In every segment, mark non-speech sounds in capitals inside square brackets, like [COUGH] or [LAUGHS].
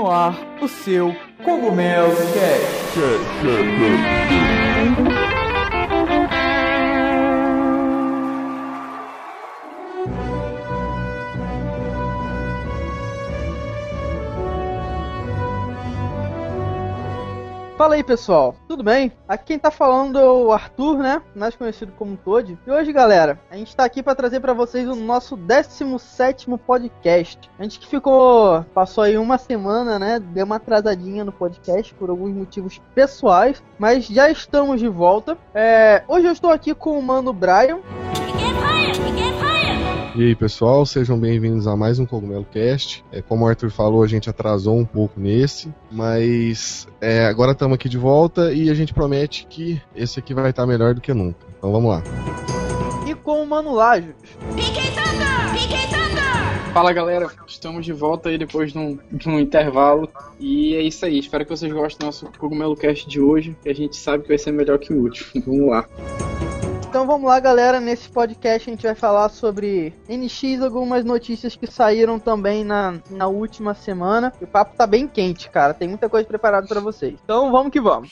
no ar o seu Cogumelo Cast. Fala aí pessoal, tudo bem? Aqui quem tá falando é o Arthur, né? Mais conhecido como Toad. E hoje, galera, a gente tá aqui para trazer para vocês o nosso 17 podcast. A gente que ficou, passou aí uma semana, né? Deu uma atrasadinha no podcast por alguns motivos pessoais, mas já estamos de volta. É, hoje eu estou aqui com o mano Brian. E aí, pessoal, sejam bem-vindos a mais um Cogumelo Cast. É, como o Arthur falou, a gente atrasou um pouco nesse, mas é, agora estamos aqui de volta e a gente promete que esse aqui vai estar melhor do que nunca. Então vamos lá. E com o Mano Lajos. Fala galera, estamos de volta aí depois de um, de um, intervalo. E é isso aí, espero que vocês gostem do nosso Cogumelo Cast de hoje, que a gente sabe que vai ser melhor que o último. [LAUGHS] Vamos lá. Então vamos lá, galera. Nesse podcast a gente vai falar sobre NX, algumas notícias que saíram também na, na última semana. O papo tá bem quente, cara. Tem muita coisa preparada para vocês. Então vamos que vamos.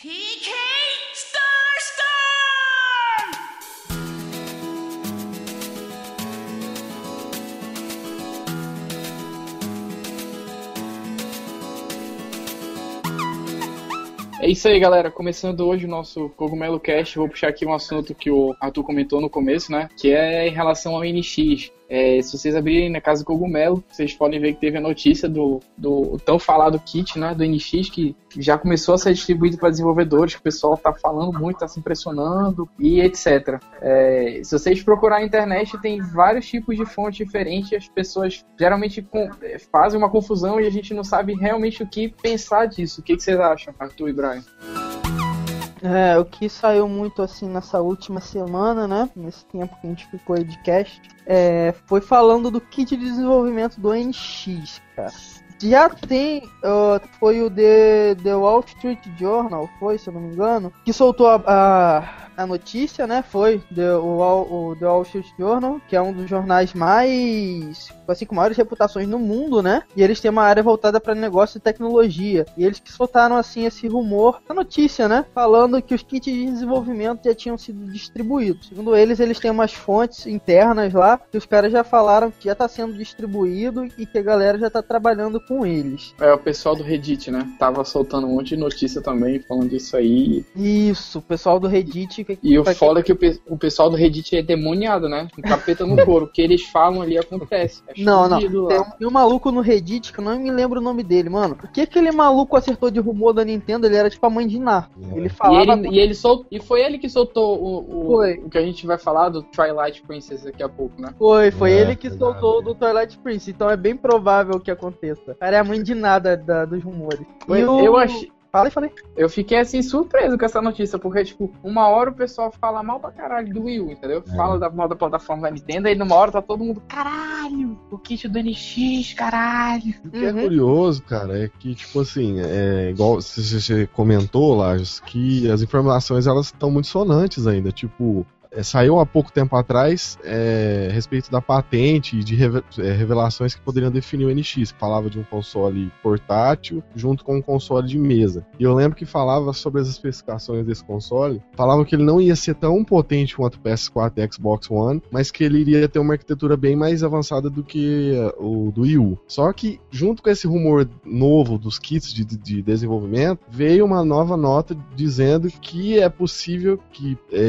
É isso aí, galera. Começando hoje o nosso Cogumelo Cast, vou puxar aqui um assunto que o Arthur comentou no começo, né? Que é em relação ao NX. É, se vocês abrirem na Casa Cogumelo, vocês podem ver que teve a notícia do, do tão falado kit né, do NX, que já começou a ser distribuído para desenvolvedores, que o pessoal está falando muito, está se impressionando e etc. É, se vocês procurar na internet, tem vários tipos de fontes diferentes, as pessoas geralmente com, é, fazem uma confusão e a gente não sabe realmente o que pensar disso. O que, que vocês acham, Arthur e Brian? É, o que saiu muito assim nessa última semana, né? Nesse tempo que a gente ficou aí de cast, é, foi falando do kit de desenvolvimento do NX, cara. Já tem, uh, foi o The, The Wall Street Journal, foi, se eu não me engano, que soltou a, a a notícia, né, foi The, o, The Wall Street Journal, que é um dos jornais mais, assim, com maiores reputações no mundo, né, e eles têm uma área voltada para negócio e tecnologia, e eles que soltaram, assim, esse rumor, a notícia, né, falando que os kits de desenvolvimento já tinham sido distribuídos. Segundo eles, eles têm umas fontes internas lá, que os caras já falaram que já está sendo distribuído e que a galera já está trabalhando com eles. É, o pessoal do Reddit, né, tava soltando um monte de notícia também, falando disso aí. Isso, o pessoal do Reddit e o foda é que o, pe o pessoal do Reddit é demoniado, né? Um capeta no couro. O que eles falam ali acontece. É não, não. Tem um, tem um, maluco no Reddit que eu não me lembro o nome dele, mano. O que aquele maluco acertou de rumor da Nintendo? Ele era tipo a mãe de Ná. Ele falava. E, ele, e, ele sol... e foi ele que soltou o, o, o, que a gente vai falar do Twilight Princess daqui a pouco, né? Foi, foi é, ele que soltou do Twilight Princess. Então é bem provável que aconteça. O cara é a mãe de nada da, dos rumores. Foi, eu achei. Falei, falei. Eu fiquei assim surpreso com essa notícia, porque, tipo, uma hora o pessoal fala mal pra caralho do Wii U, entendeu? É. Fala da mal da plataforma da Nintendo, e numa hora tá todo mundo, caralho, o kit do NX, caralho. O que é uhum. é curioso, cara, é que, tipo assim, é igual você comentou, lá, que as informações elas estão muito sonantes ainda. Tipo, é, saiu há pouco tempo atrás é, a respeito da patente e de é, revelações que poderiam definir o NX, falava de um console portátil junto com um console de mesa. E eu lembro que falava sobre as especificações desse console, falava que ele não ia ser tão potente quanto o PS4 e Xbox One, mas que ele iria ter uma arquitetura bem mais avançada do que o do Wii U. Só que, junto com esse rumor novo dos kits de, de desenvolvimento, veio uma nova nota dizendo que é possível que é,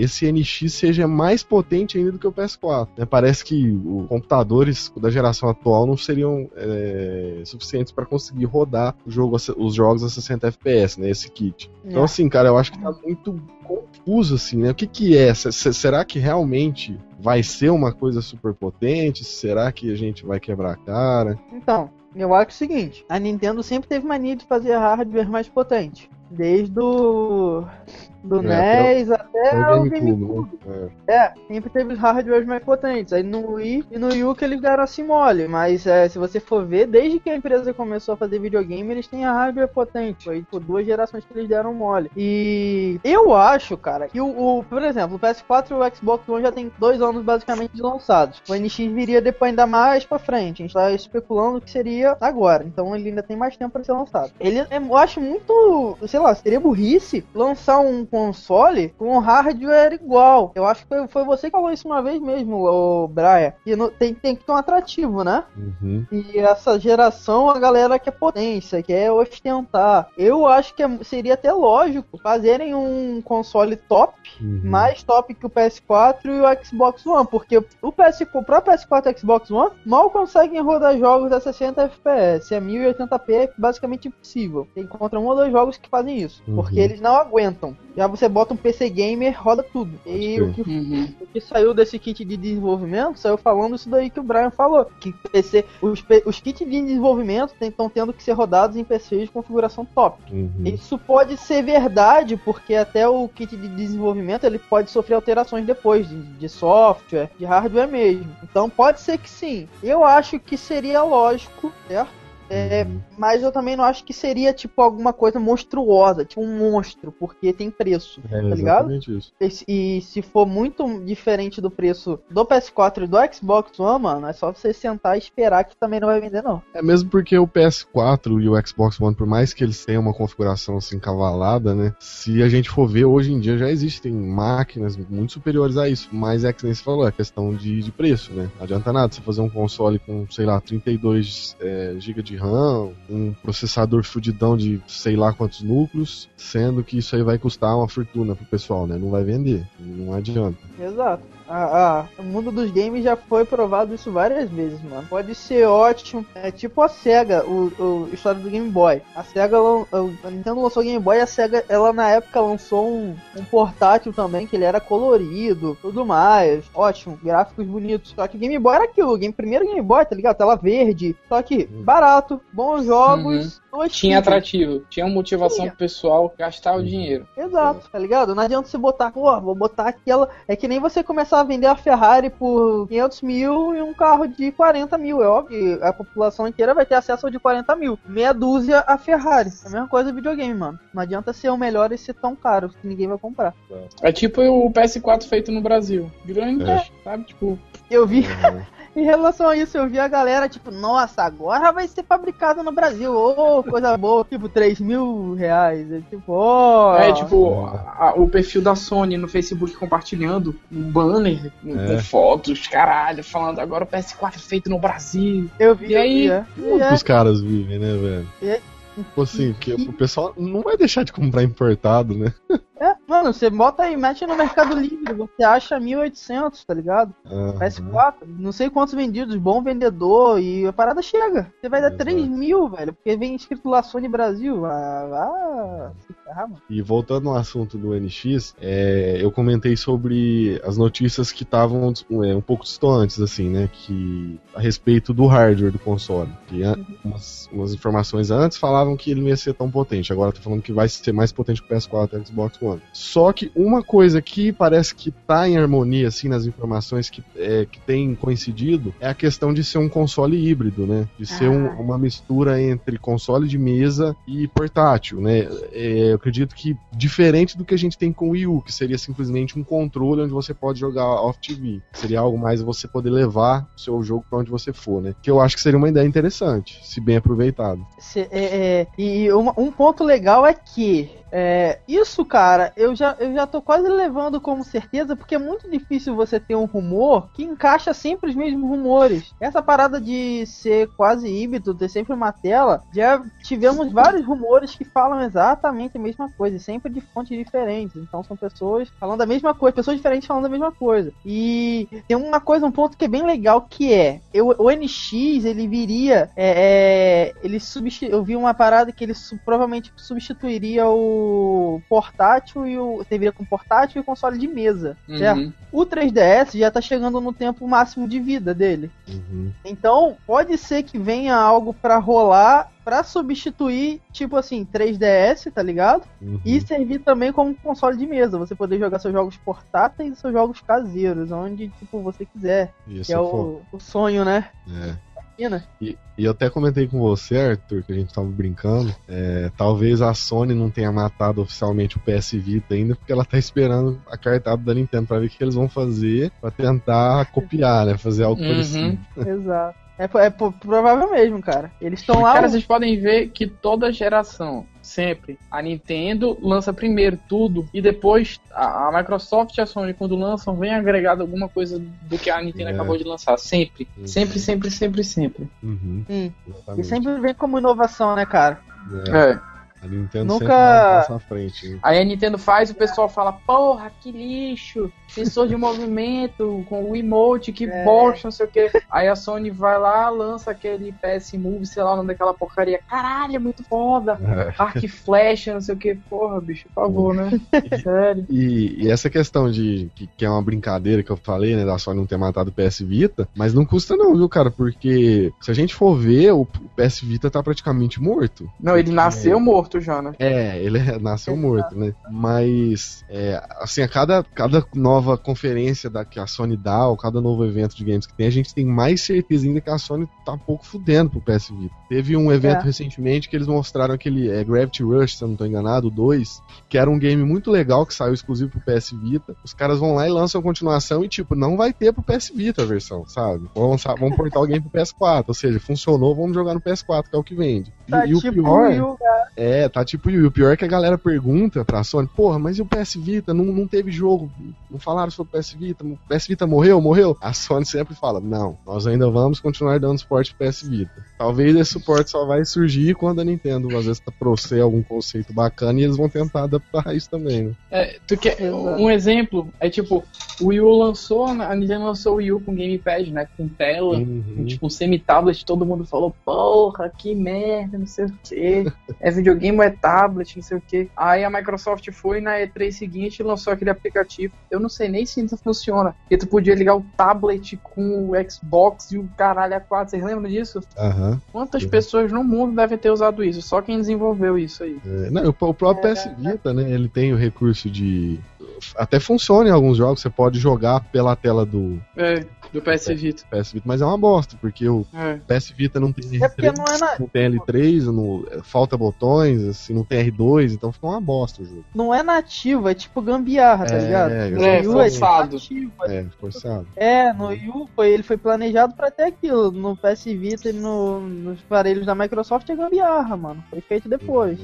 esse NX X seja mais potente ainda do que o PS4. Né? Parece que os computadores da geração atual não seriam é, suficientes para conseguir rodar jogo, os jogos a 60 FPS, né? Esse kit. Então, é. assim, cara, eu acho que tá muito confuso, assim, né? O que que é? será que realmente vai ser uma coisa super potente? Será que a gente vai quebrar a cara? Então, eu acho o seguinte, a Nintendo sempre teve mania de fazer hardware mais potente. Desde o do É, NES até É o GameCube, né? É. É, sempre teve os hardwares mais potentes. Aí no Wii e no Yu que eles deram assim mole. Mas é, se você for ver, desde que a empresa começou a fazer videogame, eles têm a hardware potente. Foi por duas gerações que eles deram mole. E eu acho, cara, que o, o- por exemplo, o PS4 e o Xbox One já tem dois anos basicamente lançados. O NX viria depois ainda mais pra frente. A gente tá especulando que seria agora. Então ele ainda tem mais tempo pra ser lançado. Ele, eu acho muito, sei lá, seria burrice lançar um console com um hardware igual. Eu acho que foi, foi você que falou isso uma vez mesmo, o Brian. E não- tem, tem que ter um atrativo, né? Uhum. E essa geração, a galera quer potência, quer ostentar. Eu acho que é- seria até lógico fazerem um console top, Uhum. mais top que o PS4 e o Xbox One, porque o, PS, o próprio PS4 e o Xbox One mal conseguem rodar jogos a 60 FPS. A 1080p é basicamente impossível. Você encontra um ou dois jogos que fazem isso, Uhum. porque eles não aguentam. Já você bota um PC gamer, roda tudo. E o que Uhum. o que saiu desse kit de desenvolvimento saiu falando isso daí que o Brian falou. Que PC, os, os kits de desenvolvimento estão tendo que ser rodados em PCs de configuração top. Uhum. Isso pode ser verdade, porque até o kit de desenvolvimento ele pode sofrer alterações depois, de, de software, de hardware mesmo. Então pode ser que sim. Eu acho que seria lógico, certo? É, Uhum. mas eu também não acho que seria tipo alguma coisa monstruosa, tipo um monstro, porque tem preço. É tá ligado? isso. E, se- e se for muito diferente do preço do PS4 e do Xbox One, mano, é só você sentar e esperar que também não vai vender, não. É mesmo porque o PS4 e o Xbox One, por mais que eles tenham uma configuração assim cavalada, né? Se a gente for ver, hoje em dia já existem máquinas muito superiores a isso. Mas é que nem você falou, é questão de, de preço, né? Não adianta nada você fazer um console com, sei lá, 32 é, GB de RAM, um processador fudidão de sei lá quantos núcleos, sendo que isso aí vai custar uma fortuna pro pessoal, né? Não vai vender. Não adianta. Exato. Ah, ah, o mundo dos games já foi provado isso várias vezes, mano. Pode ser ótimo. É tipo a SEGA, o, o história do Game Boy. A SEGA, a Nintendo lançou o Game Boy, a SEGA, ela na época lançou um, um portátil também, que ele era colorido, tudo mais. Ótimo, gráficos bonitos. Só que o Game Boy era aquilo, o game, primeiro Game Boy, tá ligado? Tela verde. Só que barato, bons jogos. Tinha atrativo, tinha motivação Tinha. pro pessoal gastar o dinheiro. Exato, tá ligado? Não adianta você botar, pô, vou botar aquela. É que nem você começar a vender a Ferrari por 500 mil e um carro de 40 mil. É óbvio, a população inteira vai ter acesso ao de 40 mil. Meia dúzia a Ferrari. É a mesma coisa do videogame, mano. Não adianta ser o melhor e ser tão caro que ninguém vai comprar. É tipo o PS4 feito no Brasil. Grande, É. sabe? Tipo, Eu vi, É. [LAUGHS] em relação a isso, eu vi a galera, tipo, nossa, agora vai ser fabricado no Brasil. Ô, coisa boa. Tipo, 3 mil reais. É tipo, ó. é tipo a- o perfil da Sony no Facebook compartilhando um banner com, É. com fotos, caralho, falando agora o PS4 feito no Brasil. Eu vi, E aí? é. Como E que é. os caras vivem, né, velho? É. Tipo assim, que o pessoal não vai deixar de comprar importado, né? [LAUGHS] É, mano, você bota aí, mete no Mercado Livre, você acha 1.800, tá ligado? Aham. PS4, não sei quantos vendidos, bom vendedor, e a parada chega. Você vai dar Exato. 3 mil, velho, porque vem escrito lá Sony Brasil. Ah, ah ferrar, mano. E voltando no assunto do NX, é, eu comentei sobre as notícias que estavam é, um pouco distantes, assim, né? Que a respeito do hardware do console. Que an- umas, umas informações antes falavam que ele não ia ser tão potente. Agora tá falando que vai ser mais potente que o PS4 e o Xbox One. Só que uma coisa que parece que tá em harmonia, assim, nas informações que, é, que tem coincidido, é a questão de ser um console híbrido, né? De ser um- Ah. uma mistura entre console de mesa e portátil, né? É, eu acredito que diferente do que a gente tem com o Wii U, que seria simplesmente um controle onde você pode jogar off-TV. Seria algo mais você poder levar o seu jogo pra onde você for, né? Que eu acho que seria uma ideia interessante, se bem aproveitado. Cê- é, é, e uma- um ponto legal é que é, isso, cara, eu já, eu já tô quase levando como certeza, porque é muito difícil você ter um rumor que encaixa sempre os mesmos rumores. Essa parada de ser quase híbrido, ter sempre uma tela, já tivemos vários rumores que falam exatamente a mesma coisa, sempre de fontes diferentes. Então são pessoas falando a mesma coisa, pessoas diferentes falando a mesma coisa. E tem uma coisa, um ponto que é bem legal, que é eu, o NX ele viria, é, é, ele substitu, eu vi uma parada que ele su- provavelmente substituiria o portátil portátil e o TV com portátil e o console de mesa, Uhum. certo? O 3DS já tá chegando no tempo máximo de vida dele. Uhum. Então, pode ser que venha algo pra rolar pra substituir, tipo assim, 3DS, tá ligado? Uhum. E servir também como console de mesa. Você poder jogar seus jogos portáteis e seus jogos caseiros, onde, tipo, você quiser. Isso Que é o, o sonho, né? É. E, e eu até comentei com você, Arthur, que a gente tava brincando. é, talvez a Sony não tenha matado oficialmente o PS Vita ainda, porque ela tá esperando a cartada da Nintendo pra ver o que eles vão fazer pra tentar copiar, né? Fazer algo Uhum. parecido. [LAUGHS] Exato. É, é provável mesmo, cara. Eles estão lá. Cara, vocês podem ver que toda geração, sempre, a Nintendo lança primeiro tudo e depois a, a Microsoft e a Sony, quando lançam, vem agregado alguma coisa do que a Nintendo É. acabou de lançar. Sempre. Uhum. Sempre, sempre, sempre, sempre. Uhum, Hum. E sempre vem como inovação, né, cara? É, É. A Nintendo Nunca- passo à frente. Aí a Nintendo faz, o pessoal fala, porra, que lixo, sensor de movimento, com o emote, que É. bosta, não sei o que. Aí a Sony vai lá, lança aquele PS Move, sei lá o nome daquela porcaria. Caralho, é muito foda. É. Arc Flash, não sei o que. Porra, bicho, por favor, né? Sério. E, e essa questão de que, que é uma brincadeira que eu falei, né, da Sony não ter matado o PS Vita, mas não custa não, viu, cara? Porque se a gente for ver, o, o PS Vita tá praticamente morto. Não, ele nasceu morto já, né? É, ele é- [LAUGHS] nasceu morto, né? Mas, é, assim, a cada, cada nova conferência da, que a Sony dá, ou cada novo evento de games que tem, a gente tem mais certeza ainda que a Sony tá um pouco fudendo pro PS Vita. Teve um evento É. recentemente que eles mostraram aquele é, Gravity Rush, se eu não tô enganado, o 2, que era um game muito legal que saiu exclusivo pro PS Vita. Os caras vão lá e lançam a continuação e, tipo, não vai ter pro PS Vita a versão, sabe? Vão, lançar, vão portar o game pro PS4, ou seja, funcionou, vamos jogar no PS4, que é o que vende. E- Tá e, o tipo pior. o U, cara. É, tá tipo, e o pior é que a galera pergunta pra Sony, porra, mas e o PS Vita? Não, não teve jogo, não falaram sobre o PS Vita, o PS Vita morreu, morreu? A Sony sempre fala, não, nós ainda vamos continuar dando suporte pro PS Vita. Talvez esse suporte só vai surgir quando a Nintendo, às vezes, trouxer algum conceito bacana e eles vão tentar adaptar isso também, né? É, tu quer, um exemplo é tipo, o Wii U lançou, a Nintendo lançou o Wii U com gamepad, né? Com tela, Uhum. com, tipo um semi-tablet, todo mundo falou, porra, que merda, não sei o que. [LAUGHS] É videogame ou é tablet, não sei o que. Aí a Microsoft foi na E3 seguinte e lançou aquele aplicativo. Eu não sei nem se isso funciona. Porque tu podia ligar o tablet com o Xbox e o caralho a 4. Vocês lembram disso? Aham. Quantas Uhum. pessoas no mundo devem ter usado isso? Só quem desenvolveu isso aí. É, não, o, próprio PS Vita, né? Ele tem o recurso de. Até funciona em alguns jogos, você pode jogar pela tela do É, do PS Vita. PS Vita, mas é uma bosta, porque o É. PS Vita não tem É porque R3, não é, na- não tem L3, não- falta botões, assim, não tem R2, então fica uma bosta o jogo. não é nativo, é tipo gambiarra, tá É, ligado? é, No É, é forçado. nativo, É, forçado. É, no Wii U foi, ele foi planejado pra ter aquilo. No PS Vita e no, nos aparelhos da Microsoft é gambiarra, mano. Foi feito depois.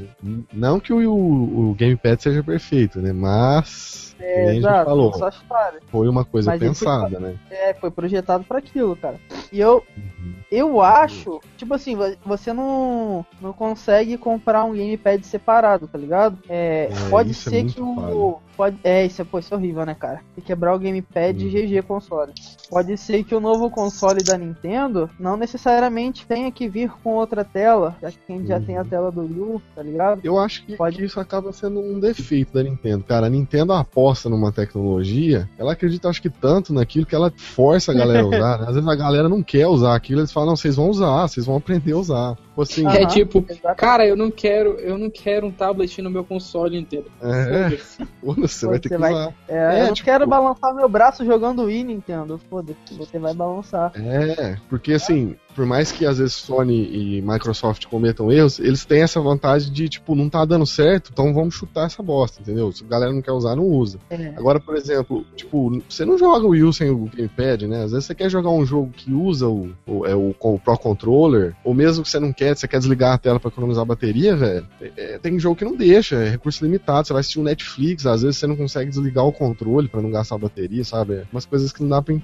Não que o, o, o Gamepad seja perfeito, né? Mas, É, exato, falou, só história. foi uma coisa Mas ele foi pensada, né? É, foi projetado pra aquilo, cara. E eu, Uhum. eu acho, tipo assim, vo- você não, não consegue comprar um gamepad separado, tá ligado? É, É, pode é ser muito que o. falho. Pode, é, isso é, pô, isso é horrível, né, cara? Que quebrar o gamepad Uhum. e GG console. Pode ser que o novo console da Nintendo não necessariamente tenha que vir com outra tela, já que a gente já Uhum. tem a tela do Wii tá ligado? Eu acho que, Pode- que isso acaba sendo um defeito da Nintendo. Cara, a Nintendo aposta numa tecnologia, ela acredita, acho que tanto naquilo que ela força a galera a usar. né? Às vezes a galera não quer usar aquilo, eles falam, não, vocês vão usar, vocês vão aprender a usar. Assim. É tipo, Exato. cara, eu não quero, eu não quero um tablet no meu console inteiro. é, [LAUGHS] Foda-se. você vai ter que vai- usar. É, É, eu não tipo- quero balançar meu braço jogando Wii, Nintendo. Foda-se, você vai balançar. É, porque assim, por mais que às vezes Sony e Microsoft cometam erros, eles têm essa vantagem de, tipo, não tá dando certo, então vamos chutar essa bosta, entendeu? Se a galera não quer usar, não usa. É. Agora, por exemplo, tipo, você não joga o Wii U sem o Gamepad, né? Às vezes você quer jogar um jogo que usa o, o, é, o, o Pro Controller, ou mesmo que você não quer, você quer desligar a tela pra economizar a bateria, velho. é, tem jogo que não deixa, é recurso limitado. Você vai assistir um Netflix, às vezes você não consegue desligar o controle pra não gastar a bateria, sabe? É umas coisas que não dá pra,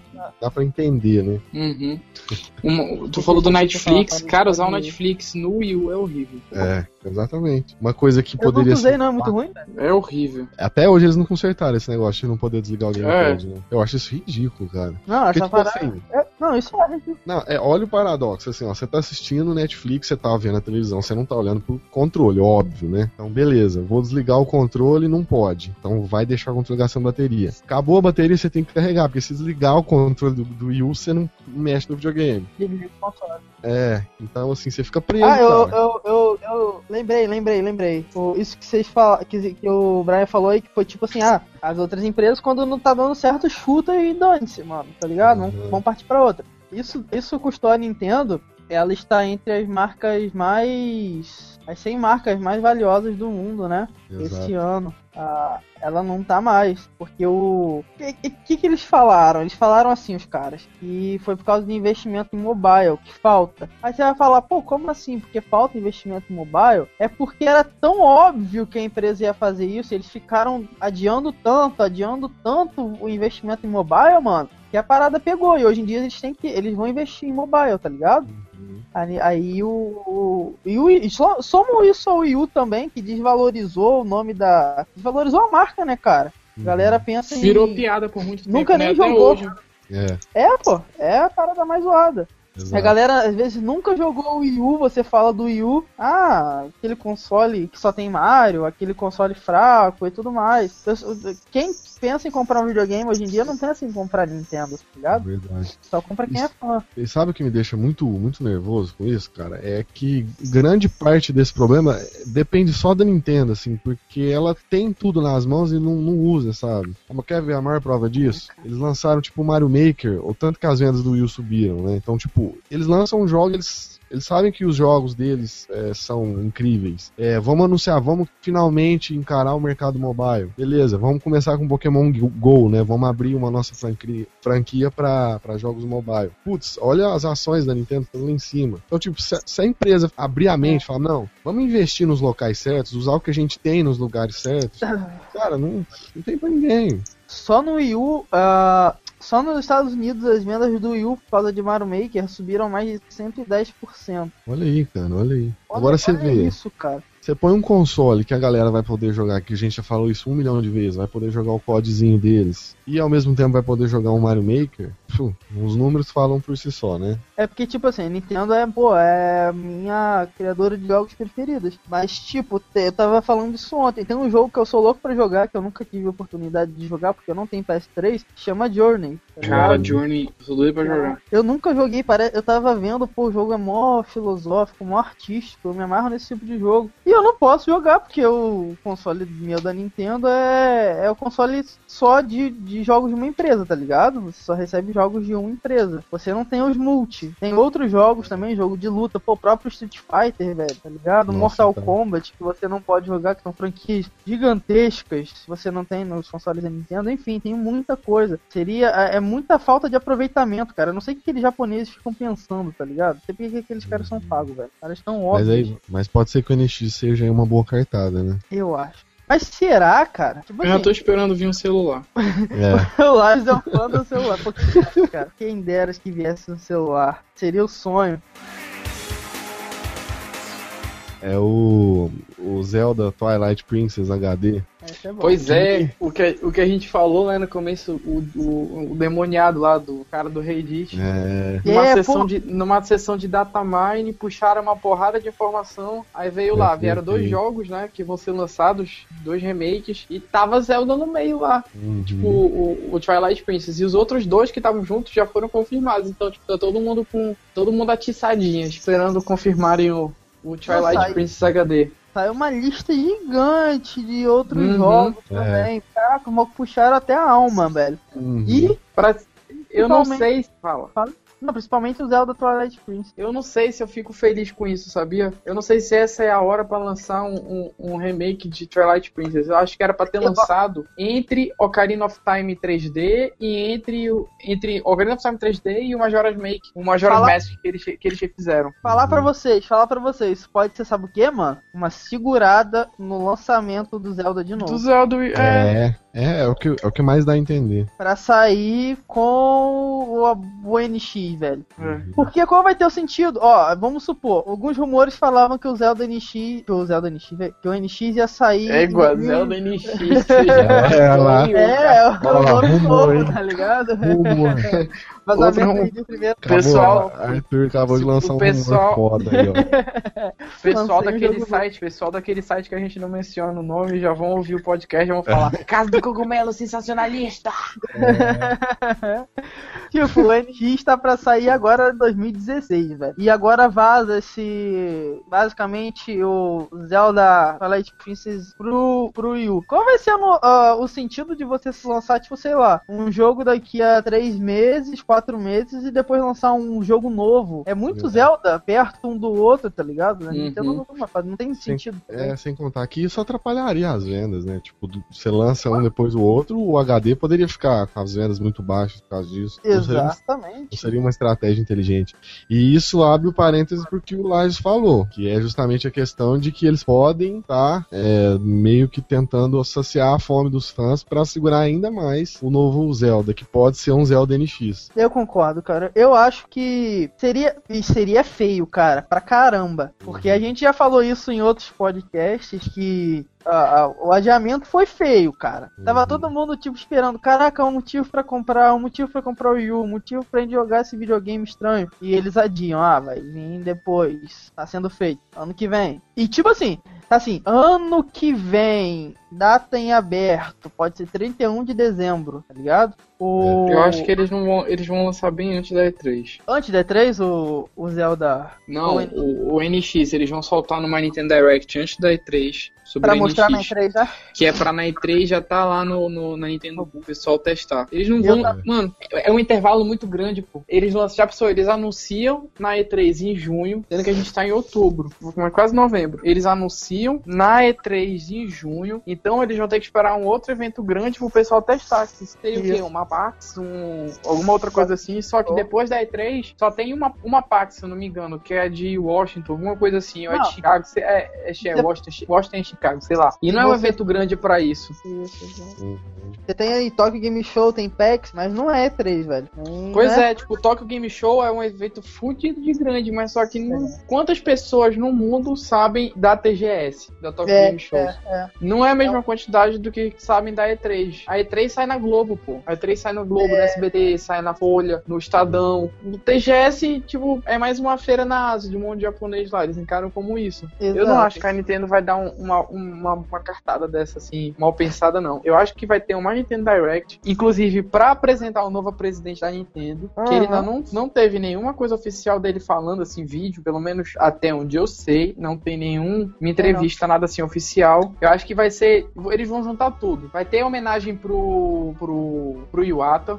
dá pra entender, né? Uhum. Uma- tu falou do Netflix, cara, usar o Netflix no Wii U é horrível. É, exatamente. Uma coisa que Eu poderia nunca usei, ser. não, é muito ruim. É horrível. Até hoje eles não consertaram esse negócio de não poder desligar o gamepad, É. né? Eu acho isso ridículo, cara. Não, Porque, essa tipo parada. assim, é- Não, isso é ridículo. não, é, olha o paradoxo, assim, ó, você tá assistindo Netflix, você tá vendo a televisão, você não tá olhando pro controle, óbvio, né? Então, beleza, vou desligar o controle, não pode. Então, vai deixar o controle gastando bateria. Acabou a bateria, você tem que carregar, porque se desligar o controle do, do Wii U, você não mexe no videogame. Desliga É, então, assim, você fica preso, Ah, eu, eu, eu, eu lembrei, lembrei, lembrei. Isso que vocês falam, que, que o Brian falou aí, que foi tipo assim, ah, as outras empresas, quando não tá dando certo, chuta e dane-se, mano, tá ligado? Vamos, Uhum. vamos partir pra outra. Isso, isso custou a Nintendo, ela está entre as marcas mais. As 100 marcas mais valiosas do mundo, né? Esse ano. Ah, ela não tá mais. Porque o. O que, que, que eles falaram? Eles falaram assim, os caras, que foi por causa do investimento em mobile, que falta. Aí você vai falar, pô, como assim? Porque falta investimento em mobile? É porque era tão óbvio que a empresa ia fazer isso, eles ficaram adiando tanto, adiando tanto o investimento em mobile, mano, que a parada pegou. E hoje em dia eles têm que. Eles vão investir em mobile, tá ligado? Uhum. Aí, aí o, o, e o e so- somo isso ao Wii U também, que desvalorizou o nome da. Desvalorizou a marca, né, cara? A galera pensa em. Virou piada por muito tempo. Nunca né? nem Até jogou. hoje. É, É, pô, é a parada mais zoada. A exato. galera às vezes nunca jogou o Wii U, você fala do Wii U, ah, aquele console que só tem Mario, aquele console fraco e tudo mais. Quem pensa em comprar um videogame hoje em dia não pensa em comprar Nintendo, tá ligado? Verdade. Só compra quem é fã. E sabe o que me deixa muito, muito nervoso com isso, cara? É que grande parte desse problema depende só da Nintendo, assim, porque ela tem tudo nas mãos e não, não usa, sabe? Mas quer ver a maior prova disso? Eles lançaram, tipo, o Mario Maker, o tanto que as vendas do Wii subiram, né? Então, tipo, eles lançam um jogo, eles. Eles sabem que os jogos deles é, são incríveis. É, vamos anunciar, vamos finalmente encarar o mercado mobile. Beleza, vamos começar com Pokémon Go, né? Vamos abrir uma nossa franquia, franquia para jogos mobile. Putz, olha as ações da Nintendo estão lá em cima. Então, tipo, se, se a empresa abrir a mente e falar, não, vamos investir nos locais certos, usar o que a gente tem nos lugares certos, [LAUGHS] cara, não, não tem pra ninguém. Só no Wii U, ah, só nos Estados Unidos as vendas do Wii U por causa de Mario Maker subiram mais de 110%. Olha aí, cara, olha aí. Olha- Agora você olha vê. isso, cara. Você põe um console que a galera vai poder jogar, que a gente já falou isso um milhão de vezes, vai poder jogar o CODzinho deles, e ao mesmo tempo vai poder jogar um Mario Maker, pô, os números falam por si só, né? É porque, tipo assim, a Nintendo é, pô, é minha criadora de jogos preferidas. Mas, tipo, eu tava falando disso ontem. Tem um jogo que eu sou louco pra jogar, que eu nunca tive oportunidade de jogar, porque eu não tenho PS3, chama Journey. Cara? Journey, eu sou doido pra jogar. Eu nunca joguei, pare... eu tava vendo, pô, o jogo é mó filosófico, mó artístico, eu me amarro nesse tipo de jogo. E eu não posso jogar, porque o console meu da Nintendo é, é o console só de, de jogos de uma empresa, tá ligado? Você só recebe jogos de uma empresa. Você não tem os multi. Tem outros jogos também, jogo de luta, pô, o próprio Street Fighter, velho, tá ligado? Nossa, Mortal tá. Kombat, que você não pode jogar, que são franquias gigantescas, se você não tem nos consoles da Nintendo. Enfim, tem muita coisa. Seria, é é muita falta de aproveitamento, cara. Eu não sei o que aqueles japoneses ficam pensando, tá ligado? Não sei porque que aqueles caras são pagos, velho. Os caras estão Mas, óbvios, aí, mas pode ser que o NX seja aí uma boa cartada, né? eu acho. Mas será, cara? Tipo Eu já assim, tô esperando vir um celular. [LAUGHS] É, o Lars é um fã do celular. Pô, que- cara, quem dera que viesse um celular. Seria o sonho. é o, o Zelda Twilight Princess HD. É bom. Pois é, o que, o que a gente falou lá no começo, o, o, o demoniado lá do cara do Reddit. É, Numa, É, sessão pô. de, numa sessão de datamine, puxaram uma porrada de informação. Aí veio lá, vieram dois jogos, né? Que vão ser lançados, dois remakes, e tava Zelda no meio lá. uhum. Tipo, o, o Twilight Princess. E os outros dois que estavam juntos já foram confirmados. Então, tipo, tá todo mundo com. Todo mundo atiçadinho, esperando confirmarem o, o Twilight. Princess HD. Saiu uma lista gigante de outros Uhum. jogos É. também. Caraca, como puxaram até a alma, velho. Uhum. E, Pra, eu não sei. Fala. Não, principalmente o Zelda Twilight Princess. Eu não sei se eu fico feliz com isso, sabia? Eu não sei se essa é a hora pra lançar um, um- um remake de Twilight Princess. Eu acho que era pra ter Eu- lançado entre Ocarina of Time 3D e entre o entre Ocarina of Time 3D e o Majora's Make, o Majora's Fala- Mask que eles, que eles fizeram. Falar pra vocês, falar pra vocês. Pode ser, sabe o que, mano? Uma segurada no lançamento do Zelda de novo. Do Zelda, é, É, É, é o que, é o que mais dá a entender. Pra sair com o, o NX, velho. É. Porque qual vai ter o sentido? Ó, vamos supor, alguns rumores falavam que o Zelda NX, que o Zelda NX, velho, que o NX ia sair. É igual, em 2000. Zelda NX. [LAUGHS] É, lá. É, é o nome rumor, novo, tá ligado? Rumor. [LAUGHS] Vazamento Outro aí de primeiro. Acabou, Pessoal- Arthur acabou de lançar um pessoal- foda aí, ó. [LAUGHS] Pessoal daquele site, pessoal daquele site que a gente não menciona o nome, já vão ouvir o podcast, já vão falar. Casa do Cogumelo Sensacionalista! [LAUGHS] Tipo, o NX tá pra sair agora em 2016, velho. E agora vaza esse. Basicamente, o Zelda Twilight Princess pro, pro Wii U. Qual vai ser no- ah, o sentido de você se lançar, tipo, sei lá, um jogo daqui a três meses, quatro meses e depois lançar um jogo novo? É muito É. Zelda perto um do outro, tá ligado? A Uhum. Nintendo não, não, tem sentido. É, sem contar que isso atrapalharia as vendas, né? Tipo, você lança um depois do outro, o HD poderia ficar com as vendas muito baixas por causa disso. Não seria, não Exatamente. seria uma estratégia inteligente. E isso abre o parêntese porque o Lages falou, que é justamente a questão de que eles podem estar meio que tentando associar a fome dos fãs pra segurar ainda mais o novo Zelda, que pode ser um Zelda NX. Eu concordo, cara. Eu acho que seria e seria feio, cara, pra caramba. Porque a gente já falou isso em outros podcasts que ah, o adiamento foi feio, cara. Tava Uhum. todo mundo tipo esperando, caraca, um motivo pra comprar, um motivo pra comprar o Wii U, um motivo pra gente jogar esse videogame estranho. E eles adiam, ah, vai vir depois, tá sendo feito, ano que vem. E tipo assim, tá assim, ano que vem, data em aberto, pode ser 31 de dezembro, tá ligado? O... Eu acho que eles não vão. Eles vão lançar bem antes da E3. Antes da E3, o, o Zelda. Não, O N- o, o NX, eles vão soltar numa Nintendo Direct antes da E3 sobre Pra o mostrar na NX. E3 já? Que é pra na E3 já tá lá no, no- na Nintendo pro pessoal testar. Eles não Eu vão. ta- Mano, é um intervalo muito grande, pô. Eles lançam, já pensou, eles anunciam na E3 em junho, sendo que a gente tá em outubro, mas quase novembro. Eles anunciam na E3 em junho, então eles vão ter que esperar um outro evento grande pro pessoal testar. Que seria o quê? Uma PAX, um, alguma outra coisa assim. Só que depois da E3 só tem uma, uma PAX, se eu não me engano, que é de Washington, alguma coisa assim, ou é de Chicago, é, é, é, Washington, Washington e Chicago, sei lá. E não é um evento grande pra isso. Uhum. Você tem aí Tokyo Game Show, tem PAX, mas não é E3, velho. Nem, Pois né? é, tipo, o Tokyo Game Show é um evento fudido de grande, mas só que não- quantas pessoas no mundo sabem da TGS, da Tokyo É, Game Show? é, é. Não é a mesma quantidade do que sabem da E3. A E3 sai na Globo, pô. A E3 sai no Globo, É. no SBT, sai na Folha, no Estadão. O TGS, tipo, é mais uma feira na Ásia de um monte de japonês lá. Eles encaram como isso. Eu não Exato. acho que a Nintendo vai dar um- uma, uma, uma cartada dessa, assim, mal pensada, não. Eu acho que vai ter uma Nintendo Direct, inclusive pra apresentar o novo presidente da Nintendo, que ele ainda não, não teve nenhuma coisa oficial dele falando, assim, vídeo, pelo menos até onde eu sei, não tem nenhuma entrevista, nada assim, oficial. Eu acho que vai ser, eles vão juntar tudo. Vai ter homenagem pro, pro, pro Iwata,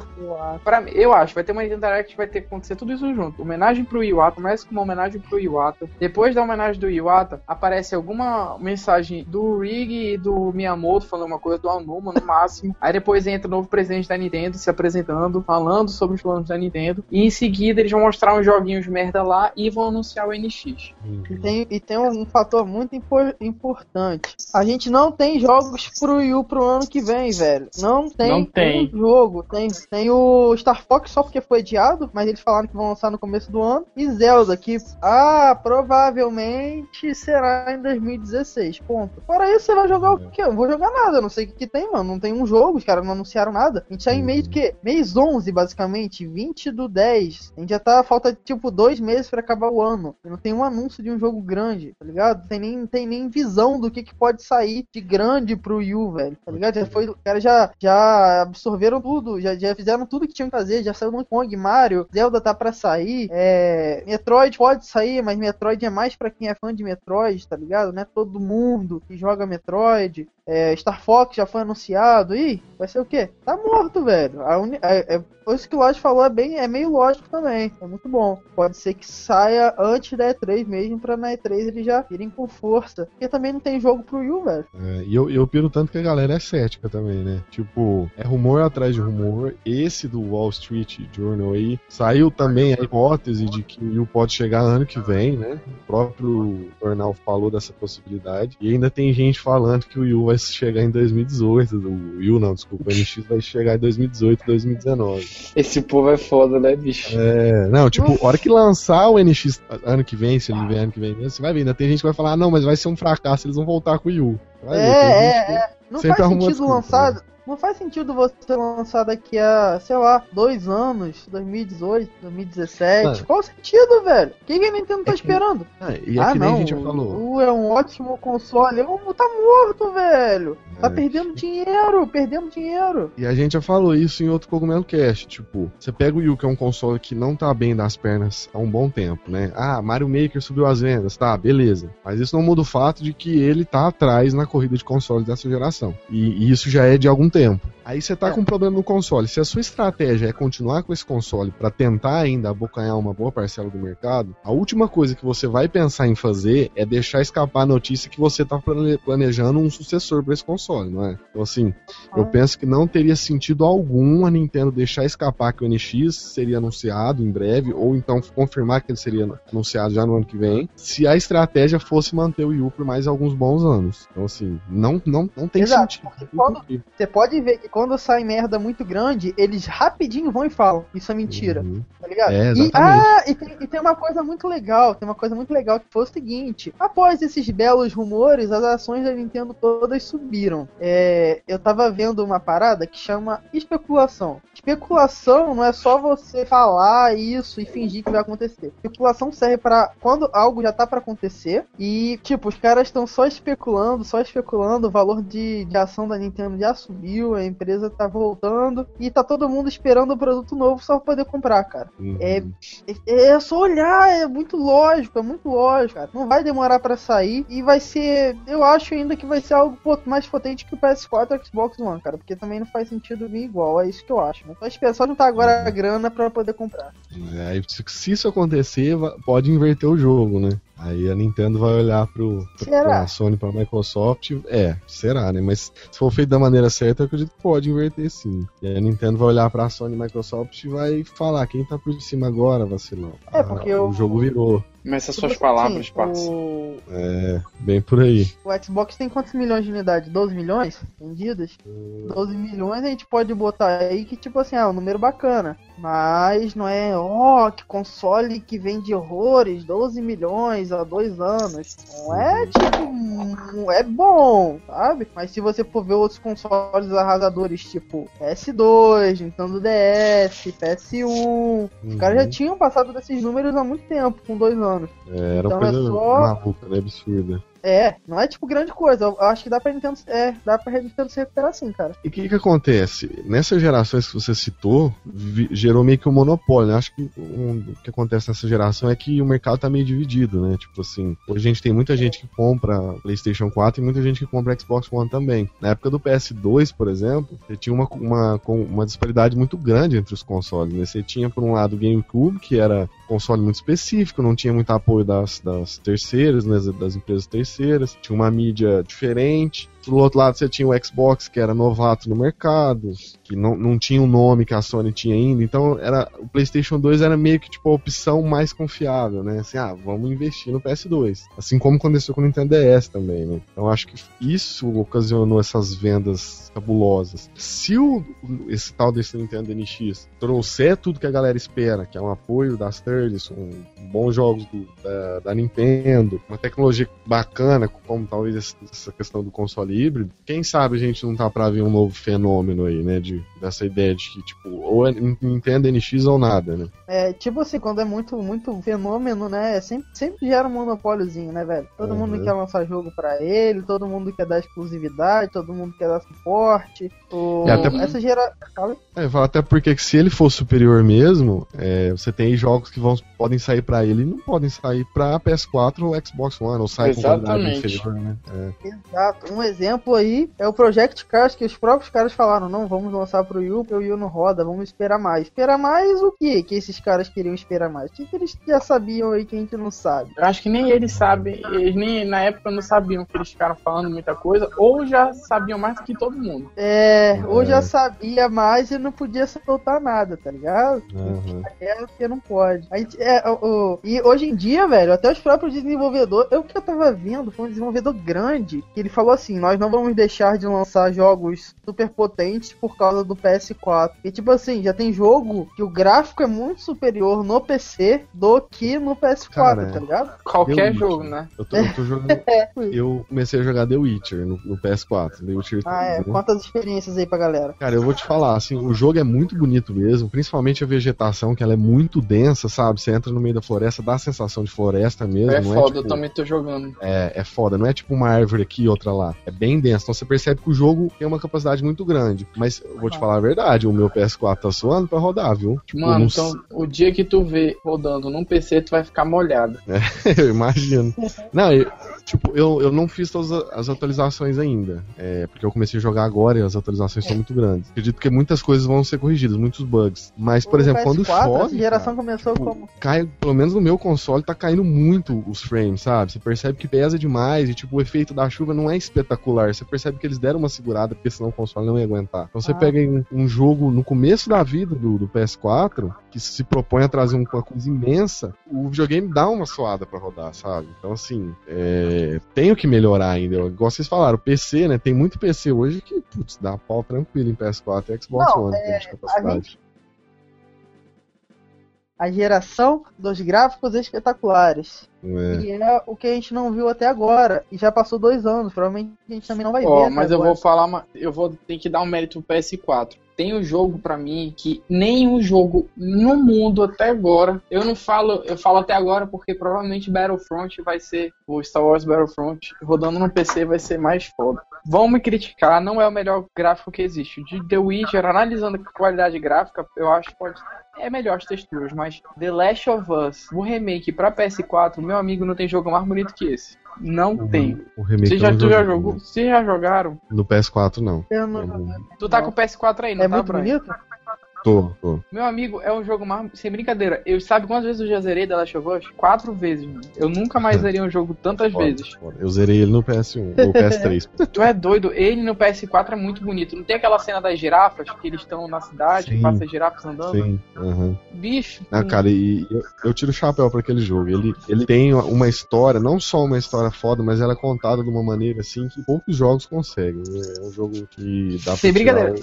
Pra mim, eu acho, vai ter uma Nintendo Direct, vai ter que acontecer tudo isso junto. Homenagem pro Iwata, começa com uma homenagem pro Iwata. Depois da homenagem do Iwata, aparece alguma mensagem do Rig e do Miyamoto falando uma coisa do Anuma no máximo. Aí depois entra o novo presidente da Nintendo se apresentando, falando sobre os planos da Nintendo. E em seguida eles vão mostrar uns joguinhos merda lá e vão anunciar o NX. E tem, e tem um fator muito impor- importante. A gente não tem jogos pro Wii U pro ano que vem, velho. Não tem, Não tem. um jogo. Tem, tem o Star Fox só porque foi adiado, mas eles falaram que vão lançar no começo do ano. E Zelda, que ah, provavelmente será em 2016. Ponto. Fora isso, você vai jogar o quê? Eu não vou jogar nada. Eu não sei o que, que tem, mano. Não tem um jogo, os caras não anunciaram nada. A gente tá em mês do quê? Mês 11, basicamente. 20 do 10. A gente já tá. Falta tipo dois meses pra acabar o ano. Não tem um anúncio de um jogo grande, tá ligado? Tem nem, tem nem visão do que, que pode sair de grande pro Wii U, velho. Tá ligado? Já foi. Os caras já, já absorveram tudo. Já, já fizeram tudo que tinham que fazer. Já saiu Donkey Kong, Mario. Zelda tá pra sair. É, Metroid pode sair, mas Metroid é mais pra quem é fã de Metroid, tá ligado? Não é todo mundo que joga Metroid. É, Star Fox já foi anunciado. Ih, vai ser o quê? Tá morto, velho. A uni- é, isso que o Lodge falou é bem, é meio lógico também. É muito bom. Pode ser que saia antes da E3 mesmo, pra na E3 eles já virem com força. Porque também não tem jogo pro Wii velho. É, e eu, eu piro tanto que a galera é cética também, né? Tipo, é rumor atrás de rumor rumor, esse do Wall Street Journal aí, saiu também a hipótese de que o Wii pode chegar ano que vem, né? O próprio jornal falou dessa possibilidade. E ainda tem gente falando que o Wii vai chegar em 2018. O Wii não, desculpa, o NX vai chegar em 2018, 2019. Esse povo é foda, né, bicho? É, não, tipo, a hora que lançar o NX ano que vem, se ele vier ano que vem, você vai ver, ainda tem gente que vai falar, ah, não, mas vai ser um fracasso, eles vão voltar com o Wii Vai é, ver, é, é. Não faz sentido lançar. Né? Não faz sentido você lançar daqui a, sei lá, dois anos, 2018, 2017. Ah. Qual o sentido, velho? O que, que a Nintendo tá é esperando? Ah, e é ah, não, a gente falou. O é um ótimo console. O tá morto, velho. Tá é. perdendo dinheiro, perdendo dinheiro. E a gente já falou isso em outro Cogumelo Cast. Tipo, você pega o Wii, que é um console que não tá bem das pernas há um bom tempo, né? Ah, Mario Maker subiu as vendas, tá, beleza. Mas isso não muda o fato de que ele tá atrás na corrida de consoles dessa geração. E, e isso já é de algum tempo tempo. Aí você tá é. com um problema no console. Se a sua estratégia é continuar com esse console para tentar ainda abocanhar uma boa parcela do mercado, a última coisa que você vai pensar em fazer é deixar escapar a notícia que você tá planejando um sucessor para esse console, não é? Então assim, eu penso que não teria sentido algum a Nintendo deixar escapar que o NX seria anunciado em breve ou então confirmar que ele seria anunciado já no ano que vem, se a estratégia fosse manter o Wii U por mais alguns bons anos. Então assim, não não não tem Exato, sentido. Quando, você pode ver que quando sai merda muito grande, eles rapidinho vão e falam, isso é mentira. Uhum. Tá ligado? É, e, ah, e tem, e tem, uma coisa muito legal, tem uma coisa muito legal que foi o seguinte: após esses belos rumores, as ações da Nintendo todas subiram. É, eu tava vendo uma parada que chama especulação. Especulação não é só você falar isso e fingir que vai acontecer. Especulação serve para quando algo já tá para acontecer e, tipo, os caras estão só especulando, só especulando, o valor de, de ação da Nintendo já subiu, a empresa tá voltando e tá todo mundo esperando o um produto novo só pra poder comprar, cara. Uhum. É, é, é, só olhar, é muito lógico, é muito lógico, cara. Não vai demorar para sair e vai ser, eu acho ainda que vai ser algo mais potente que o PS4 e o Xbox One, cara, porque também não faz sentido vir igual, é isso que eu acho. Né? Só, só não tá agora a grana para poder comprar. É, se isso acontecer, pode inverter o jogo, né? Aí a Nintendo vai olhar pro, pra Sony, pra Microsoft. É, será, né? Mas se for feito da maneira certa, eu acredito que pode inverter sim. E aí a Nintendo vai olhar pra Sony e Microsoft e vai falar quem tá por cima agora, vacilão. É, porque ah, o jogo virou. Começa suas palavras, assim, o... É, bem por aí. O Xbox tem quantos milhões de unidades? 12 milhões vendidas? Hum. 12 milhões a gente pode botar aí que, tipo assim, é um número bacana. Mas não é, ó, oh, que console que vende horrores, 12 milhões há dois anos. Não é tipo, não é bom, sabe? Mas se você for ver outros consoles arrasadores, tipo PS2, Nintendo DS, PS1, uhum. os caras já uhum. tinham passado desses números há muito tempo, com dois anos. É, era então, coisa é só... maluca, né? Absurda. É, não é tipo grande coisa. Eu acho que dá pra Nintendo, é, dá pra Nintendo se recuperar assim, cara. E o que que acontece? Nessas gerações que você citou, gerou meio que um monopólio. Né? Acho que um, o que acontece nessa geração é que o mercado tá meio dividido, né? Tipo assim, hoje a gente tem muita gente que compra PlayStation 4 e muita gente que compra Xbox One também. Na época do PS2, por exemplo, você tinha uma, uma, uma disparidade muito grande entre os consoles. Né? Você tinha, por um lado, o GameCube, que era um console muito específico, não tinha muito apoio das, das terceiras, né? das empresas terceiras terceiras, tinha uma mídia diferente. Do outro lado, você tinha o Xbox, que era novato no mercado, que não, não tinha o um nome que a Sony tinha ainda. Então, era o PlayStation 2 era meio que tipo a opção mais confiável, né? Assim, ah, vamos investir no PS2. Assim como aconteceu com o Nintendo DS também, né? Então, acho que isso ocasionou essas vendas cabulosas. Se o, esse tal desse Nintendo NX trouxer tudo que a galera espera, que é um apoio das thirds, um bons jogos do, da, da Nintendo, uma tecnologia bacana, como talvez essa questão do console híbrido, quem sabe a gente não tá pra ver um novo fenômeno aí, né? De, dessa ideia de que, tipo, ou é Nintendo NX ou nada, né? É, tipo assim, quando é muito, muito fenômeno, né? Sempre, sempre gera um monopóliozinho, né, velho? Todo uhum. mundo quer lançar jogo pra ele, todo mundo quer dar exclusividade, todo mundo quer dar suporte. O... É, até... Essa gera. É, até porque se ele for superior mesmo, é, você tem jogos que vão, podem sair pra ele e não podem sair pra PS4 ou Xbox One, ou sair com qualidade inferior, né? É. Exato. Um exemplo aí é o Project Cars, que os próprios caras falaram, não, vamos lançar pro Wii U, porque o Wii U não roda, vamos esperar mais. Esperar mais o que que esses caras queriam esperar mais? O que, que eles já sabiam aí que a gente não sabe? Eu acho que nem eles sabem, eles nem na época não sabiam que eles ficaram falando muita coisa, ou já sabiam mais do que todo mundo. É, ou já sabia mais e não podia soltar nada, tá ligado? Uhum. É porque não pode. A gente, é, o, o- e hoje em dia, velho, até os próprios desenvolvedores. Eu que eu tava vendo foi um desenvolvedor grande que ele falou assim: nós não vamos deixar de lançar jogos super potentes por causa do PS4. E tipo assim, já tem jogo que o gráfico é muito superior no PC do que no PS4, Cara, tá ligado? Qualquer The jogo, Witcher. né? Eu tô, eu tô jogando. [LAUGHS] É. Eu comecei a jogar The Witcher no, no PS4. The Witcher Ah, é. 3, né? Quantas experiências aí pra galera? Cara, eu vou te falar, assim, o jogo é muito bonito mesmo, principalmente a vegetação, que ela é muito densa, sabe? Você entra no meio da floresta, dá a sensação de floresta mesmo, É não foda, é eu tipo, também tô jogando. é, é foda, não é tipo uma árvore aqui e outra lá. É bem denso, então você percebe que o jogo tem uma capacidade muito grande. Mas eu vou te falar a verdade, o meu PS4 tá suando pra rodar, viu? Tipo, Mano, não então o dia que tu vê rodando num PC, tu vai ficar molhado. [LAUGHS] eu imagino. [LAUGHS] Não, eu, tipo, eu, eu não fiz todas a- as atualizações ainda. É, porque eu comecei a jogar agora e as atualizações são muito grandes. Acredito que muitas coisas vão ser corrigidas, muitos bugs. Mas, por O exemplo, quando PS4, chove. Essa geração cara, começou tipo, como. cai, pelo menos no meu console, tá caindo muito os frames, sabe? Você percebe que pesa demais e, tipo, o efeito da chuva não é espetacular. Você percebe que eles deram uma segurada, porque senão o console não ia aguentar. Então você Ah. pega um, um jogo no começo da vida do, do PS4, que se propõe a trazer um- uma coisa imensa, o videogame dá uma suada pra rodar, sabe? Então, assim, é, tenho que melhorar ainda. Igual vocês falaram, o PC, né? Tem muito PC hoje que, putz, dá pau tranquilo em PS4 e Xbox Não, One. é, em termos de a capacidade. gente- A geração dos gráficos espetaculares. É. E é o que a gente não viu até agora. E já passou dois anos. Provavelmente a gente também não vai ver. Ó, até mas eu agora. vou falar, uma- eu vou ter que dar um mérito pro PS4. Tem um jogo pra mim que nenhum jogo no mundo até agora, eu não falo, eu falo até agora porque provavelmente Battlefront vai ser o Star Wars Battlefront rodando no PC vai ser mais foda. Vão me criticar, não é o melhor gráfico que existe. De The Witcher, analisando a qualidade gráfica, eu acho que pode é melhor as texturas, mas The Last of Us, o remake pra PS4, meu amigo, não tem jogo mais bonito que esse. Não tem. O remake Você já, tu já jogou? Vocês já jogaram? No PS4 não. Eu não- Eu- Tu tá Não. com o PS4 aí, não É tá, muito Brian? bonito? Tô, tô. Meu amigo, é um jogo mais. Sem brincadeira. Eu sabe quantas vezes eu já zerei The Last of Us? Quatro vezes, mano. Eu nunca mais [LAUGHS] zerei um jogo tantas Foda, vezes. foda. Eu zerei ele no PS1, ou PS3. [LAUGHS] Tu é doido, ele no PS4 é muito bonito. Não tem aquela cena das girafas que eles estão na cidade, Sim. que passa as girafas andando? Sim, aham. Bicho. Ah, cara, e eu, eu tiro o chapéu pra aquele jogo. Ele, ele tem uma história, não só uma história foda, mas ela é contada de uma maneira assim que poucos jogos conseguem. É um jogo que dá pra Sem brincadeira.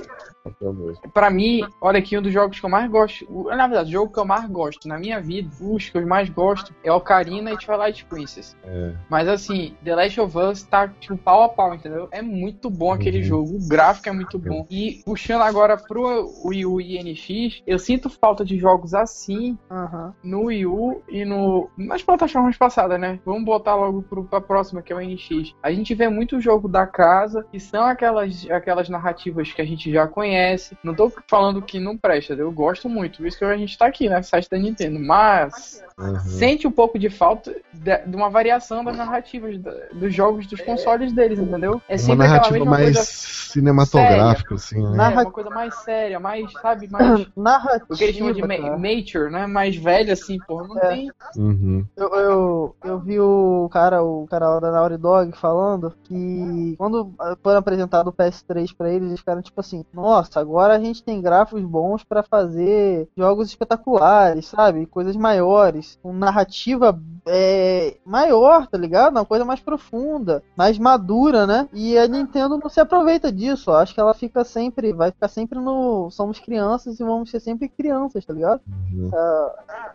Pra mim, olha aqui, um dos jogos que eu mais gosto. Na verdade, o jogo que eu mais gosto na minha vida, os que eu mais gosto, é Ocarina e Twilight Princess. É. Mas assim, The Last of Us tá tipo pau a pau, entendeu? É muito bom aquele Uhum. jogo, o gráfico é muito bom. E puxando agora pro Wii U e NX, eu sinto falta de jogos assim Aham. no Wii U e no nas plataformas passadas, né? Vamos botar logo pro, pra próxima, que é o NX. A gente vê muito jogo da casa, que são aquelas, aquelas narrativas que a gente já conhece. Não tô falando que não presta, eu gosto muito, por isso que a gente tá aqui, né? Site da Nintendo. Mas Aham. sente um pouco de falta de, de uma variação das narrativas da- dos jogos dos consoles deles, entendeu? É Uma narrativa mesma mais coisa cinematográfica, assim, né? Na- é, uma coisa mais séria, mais, sabe, [CLEARS THROAT] mais Narrativa. o que eles chamam de ma mature, né? Mais velha assim, porra, não É. tem Uhum. Eu, eu, eu vi o cara, o cara lá da Naughty Dog falando que quando foi apresentado o PS3 pra eles, eles ficaram tipo assim, nossa, agora a gente tem gráficos bons pra fazer jogos espetaculares, sabe? Coisas maiores, com narrativa é, maior, tá ligado? Uma coisa mais profunda, mais madura, né? E a Nintendo não se aproveita disso, acho que ela fica sempre, vai ficar sempre no somos crianças e vamos ser sempre crianças, tá ligado? Uhum.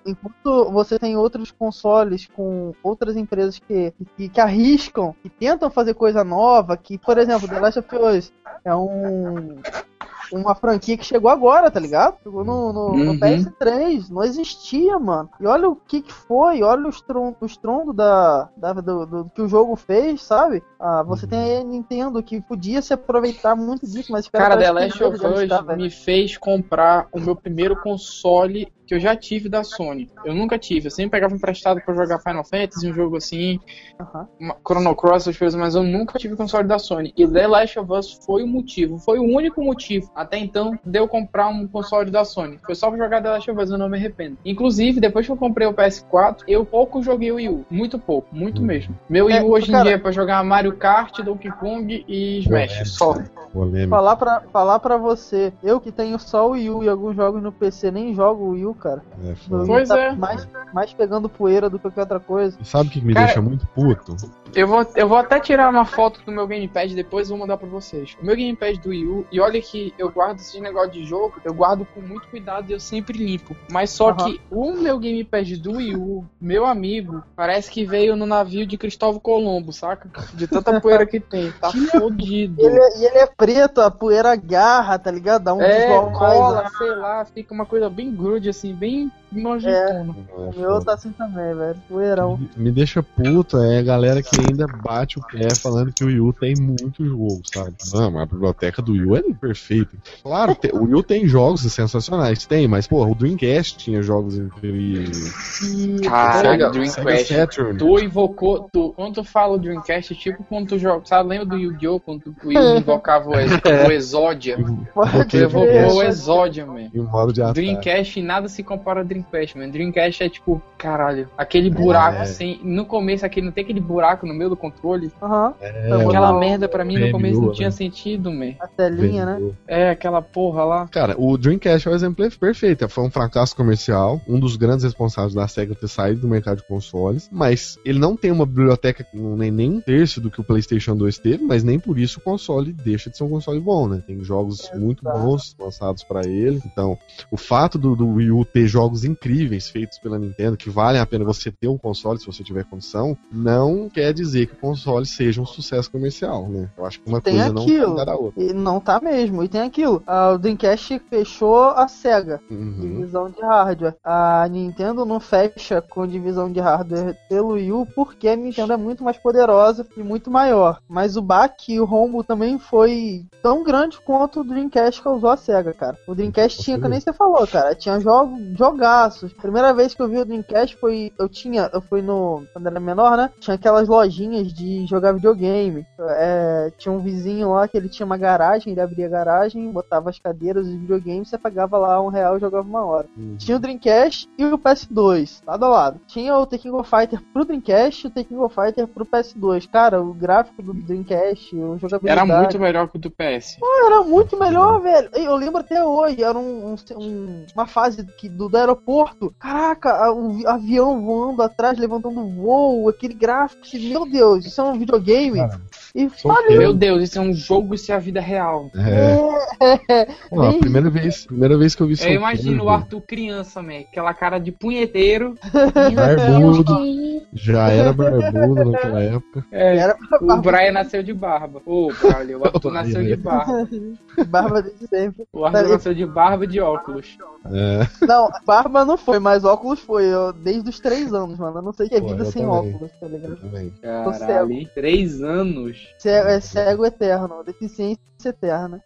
enquanto você tem outros consoles com outras empresas que, que, que arriscam, que tentam fazer coisa nova, que, por exemplo, The Last of Us é um uma franquia que chegou agora, tá ligado? Chegou no, no, no Uhum. PS3, não existia, mano. E olha o que que foi, olha o estrondo, o estrondo da, da- do, do que o jogo fez, sabe? Ah, você tem a Nintendo que podia se aproveitar muito disso, mas os caras Cara, The Last of Us me fez comprar o meu primeiro console que eu já tive da Sony. Eu nunca tive, eu sempre pegava emprestado pra jogar Final Fantasy, um jogo assim, Chrono Cross, essas coisas, mas eu nunca tive console da Sony. E The Last of Us foi o motivo, foi o único motivo até então de eu comprar um console da Sony. Foi só pra jogar The Last of Us, eu não me arrependo. Inclusive, depois que eu comprei o PS4, eu pouco joguei o Wii U. Muito pouco, muito Hum. mesmo. Meu Wii É, U hoje em cara- dia é pra jogar Mario Kart, Donkey Kong e Smash. Só. Falar pra, falar pra você, eu que tenho só o Wii U e alguns jogos no PC, nem jogo o Wii U, cara. É. Wii Pois tá é. Mais, mais pegando poeira do que qualquer outra coisa. E sabe o que me Cara- deixa muito puto? Eu vou, eu vou até tirar uma foto do meu gamepad depois e vou mandar pra vocês. O meu gamepad do Wii U, e olha que eu guardo esse negócio de jogo, eu guardo com muito cuidado e eu sempre limpo. Mas só Aham. que o meu gamepad do Wii U, meu amigo, parece que veio no navio de Cristóvão Colombo, saca? De tanta poeira que tem. Tá [LAUGHS] fodido. Ele é- E ele é preto, a poeira agarra, tá ligado? Dá um É, mais, cola, né? sei lá, fica uma coisa bem grude, assim, bem nojentona. É, O meu foda. tá assim também, velho. Poeirão. Me- Me deixa puto é a galera que ainda bate o pé falando que o Wii U tem muito jogo, sabe? Não, mas a biblioteca do Wii U é perfeita. Claro, te- o Wii U tem jogos sensacionais, tem, mas, porra, o Dreamcast tinha jogos incríveis. E- Caralho, Sega- Dreamcast. Saturn. Tu invocou, tu, quando tu fala o Dreamcast, é tipo quando tu joga, sabe, lembra do Yu-Gi-Oh! Quando tu- o Yu [LAUGHS] invocava o, ex, o Exódia? Pode Tu crer. o Exódia, man. Em modo de. Dreamcast e nada se compara ao Dreamcast, man. Dreamcast é tipo, caralho, aquele buraco É. assim, no começo aquele, não tem aquele buraco no meio do controle? Aham, É, Aquela Não. merda pra mim no começo não né? tinha sentido, man. a telinha, né? É, aquela porra lá. Cara, o Dreamcast é o exemplo perfeito. Foi um fracasso comercial, um dos grandes responsáveis da SEGA ter saído do mercado de consoles, mas ele não tem uma biblioteca nem, nem um terço do que o PlayStation 2 teve, mas nem por isso o console deixa de ser um console bom, né? Tem jogos muito bons lançados pra ele. Então, o fato do, do Wii U ter jogos incríveis feitos pela Nintendo, que valem a pena você ter um console se você tiver condição, não quer dizer que o console seja um sucesso comercial, né? Eu acho que uma coisa não aquilo. tá da outra. E não tá mesmo. E tem aquilo. o Dreamcast fechou a SEGA. Uhum. Divisão de hardware. A Nintendo não fecha com divisão de hardware pelo Wii U porque a Nintendo é muito mais poderosa e muito maior. Mas o baque e o rombo também foi tão grande quanto o Dreamcast causou a SEGA, cara. O Dreamcast tinha, que nem você falou, cara, tinha jogos, jogaços. Primeira vez que eu vi o Dreamcast foi. Eu tinha. Eu fui no. Quando era menor, né? Tinha aquelas lojinhas de jogar videogame. É, tinha um vizinho lá que ele tinha uma garagem, ele abria a garagem, botava as cadeiras e os videogames, você pagava lá um real e jogava uma hora. Uhum. Tinha o Dreamcast e o PS2, lado a lado. Tinha o The King of Fighter pro Dreamcast e o The King of Fighter pro PS2. Cara, o gráfico do Dreamcast, o jogabilidade... Era muito melhor que o do PS. Era muito melhor, velho. Eu lembro até hoje, era um, um- um- uma fase que, do, do aeroporto. Caraca, a- o vi- avião voando atrás, levantando voo, aquele gráfico. Meu Deus, isso é um videogame. E olha, que- Meu Deus, isso é um jogo, isso é a vida real. É. Pô, a Nem- primeira vez, primeira vez que eu vi Eu imagino o Arthur criança, man. Aquela cara de punheteiro. [LAUGHS] barbudo, já era barbudo naquela época. É, era o Brian nasceu de barba. Ô, Brian, o Arthur [LAUGHS] nasceu de barba. barba desde sempre. O Arthur nasceu de barba e de óculos. É, Não, barba não foi, mas óculos foi. Eu, desde os três anos, mano. Eu não sei o que é Pô, vida eu sem também. óculos, tá ligado? também. Caralho, hein? três anos. Cego, é cego eterno, deficiência eterna.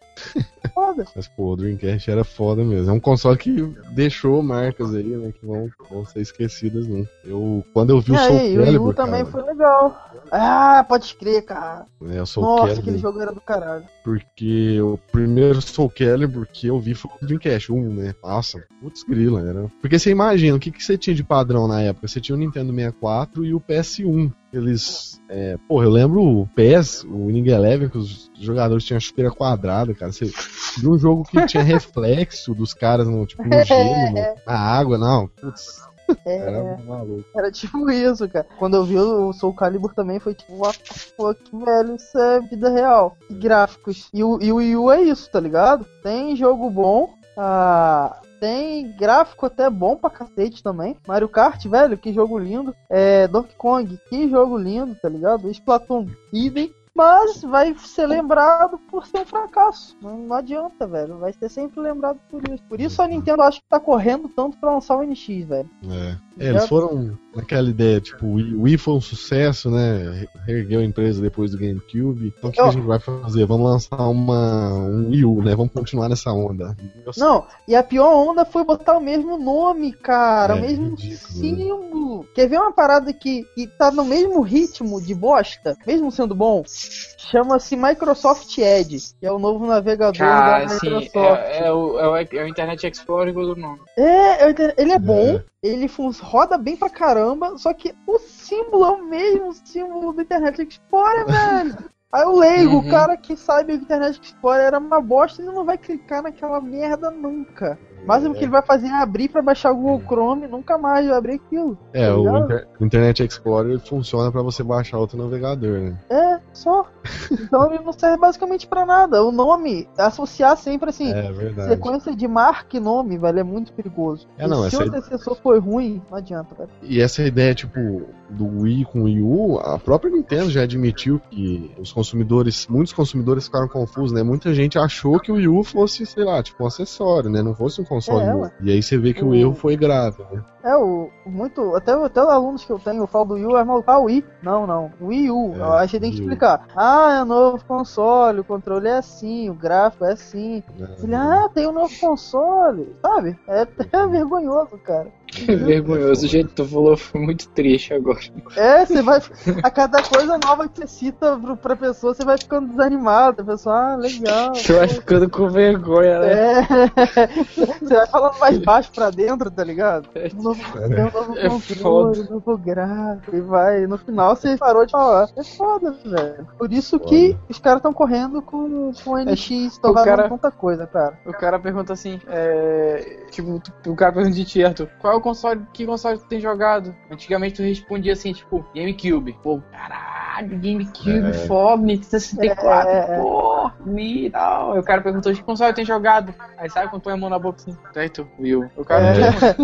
Foda. [LAUGHS] Mas, pô, o Dreamcast era foda mesmo. É um console que deixou marcas aí, né? Que vão, vão ser esquecidas, não. Eu, quando eu vi o e Soul aí, o Calibur, U também cara, foi legal. Ah, pode crer, cara. né, o Soul Nossa, Calibur, aquele jogo era do caralho. porque o primeiro Soul Calibur que eu vi foi o Dreamcast 1, né? Nossa, putz grila, era. Porque você imagina, o que, que você tinha de padrão na época? Você tinha o Nintendo 64 e o PS1. Eles. É, porra, eu lembro o PES, o Winning Eleven, que os jogadores tinham chuteira quadrada, cara. Você viu um jogo que tinha [LAUGHS] reflexo dos caras no, tipo, no gelo, no- na água, não. Putz, É, era maluco. era tipo isso, cara. Quando eu vi o Soul Calibur também foi tipo, what the fuck, velho, isso é vida real. E gráficos. E o, e o Wii U é isso, tá ligado? Tem jogo bom, ah, tem gráfico até bom pra cacete também. Mario Kart, velho, que jogo lindo. É, Donkey Kong, que jogo lindo, tá ligado? Splatoon, idem. Mas vai ser lembrado por ser um fracasso. Não, não adianta, velho. Vai ser sempre lembrado por isso. Por isso a Nintendo acho que tá correndo tanto pra lançar o NX, velho. É. É, eles foram. Naquela ideia, tipo, o Wii, foi um sucesso, né? Ergueu a empresa depois do GameCube. Então o que, que a gente vai fazer? Vamos lançar uma, um Wii U, né? Vamos continuar nessa onda. Não, e a pior onda foi botar o mesmo nome, cara, é, o mesmo ridículo, né? símbolo. Quer ver uma parada que, que tá no mesmo ritmo de bosta, mesmo sendo bom? Chama-se Microsoft Edge, que é o novo navegador da Microsoft. É, é, o, é, o, é o Internet Explorer do nome. É, é ele é bom, ele roda bem pra caramba, só que o símbolo é o mesmo símbolo do Internet Explorer, [LAUGHS] velho. Aí o leigo, uhum. o cara que sabe que o Internet Explorer era uma bosta, ele não vai clicar naquela merda nunca. Mas é. o que ele vai fazer é abrir para baixar o Google Chrome, nunca mais vai abrir aquilo. É, tá o, Inter Internet Explorer funciona para você baixar outro navegador, né? É, só. Então ele não serve basicamente para nada. O nome, associar sempre assim, é, sequência de marca e nome, velho, é muito perigoso. É, não, se o antecessor foi ruim, não adianta, velho. E essa ideia, tipo, do Wii com o Wii U, a própria Nintendo já admitiu que os consumidores, muitos consumidores ficaram confusos, né? Muita gente achou que o Wii U fosse, sei lá, tipo um acessório, né? Não fosse um console é, novo. E aí você vê que o, o erro foi grave, né? É, o, muito. Até, até os alunos que eu tenho, eu falo do Wii U, é maluco. Ah, Wii? Não, não. Wii U. É, a gente tem que explicar. Ah, é novo console, o controle é assim, o gráfico é assim. É, Ele, ah, tem um novo console. Sabe? É até vergonhoso, cara. Vergonhoso, o jeito que tu falou foi muito triste agora. É, você vai. A cada coisa nova que você cita pra pessoa, você vai ficando desanimado. A pessoa, ah, legal. Você vai ficando com vergonha, né? É. [LAUGHS] Você vai falando mais baixo pra dentro, tá ligado? É, novo, é. novo é controle, novo gráfico, e vai. No final você parou de falar. É foda, velho. Por isso foda. que os caras estão correndo com, com o NX, estão fazendo tanta coisa, cara. O cara pergunta assim, é. Tipo, o cara pergunta de Tieto, qual é o console, que console tu tem jogado? Antigamente tu respondia assim, tipo, GameCube. Pô, caralho, GameCube, é. foda, Nintendo 64, é. pô, me tal. o cara perguntou, que console tem jogado? Aí sabe quando põe a mão na boca assim, tu, Will. O cara é.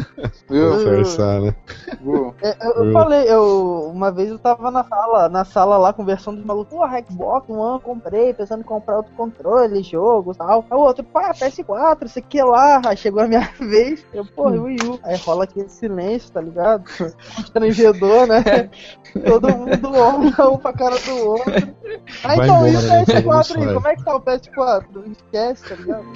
[LAUGHS] Will. Forçar, né? É, eu, eu falei, eu, uma vez eu tava na sala, na sala lá conversando dos malucos, pô, Xbox One, comprei, pensando em comprar outro controle, jogo e tal. Aí o outro, pá, PS4, isso aqui lá. [LAUGHS] Aí chegou a minha [LAUGHS] vez, eu, pô, Wii U. Aí rola aquele silêncio, tá ligado? Constrangedor, né? Todo mundo olha um pra cara do outro. Aí então, e o PS4 aí? Como é que tá o PS4? Esquece, tá ligado?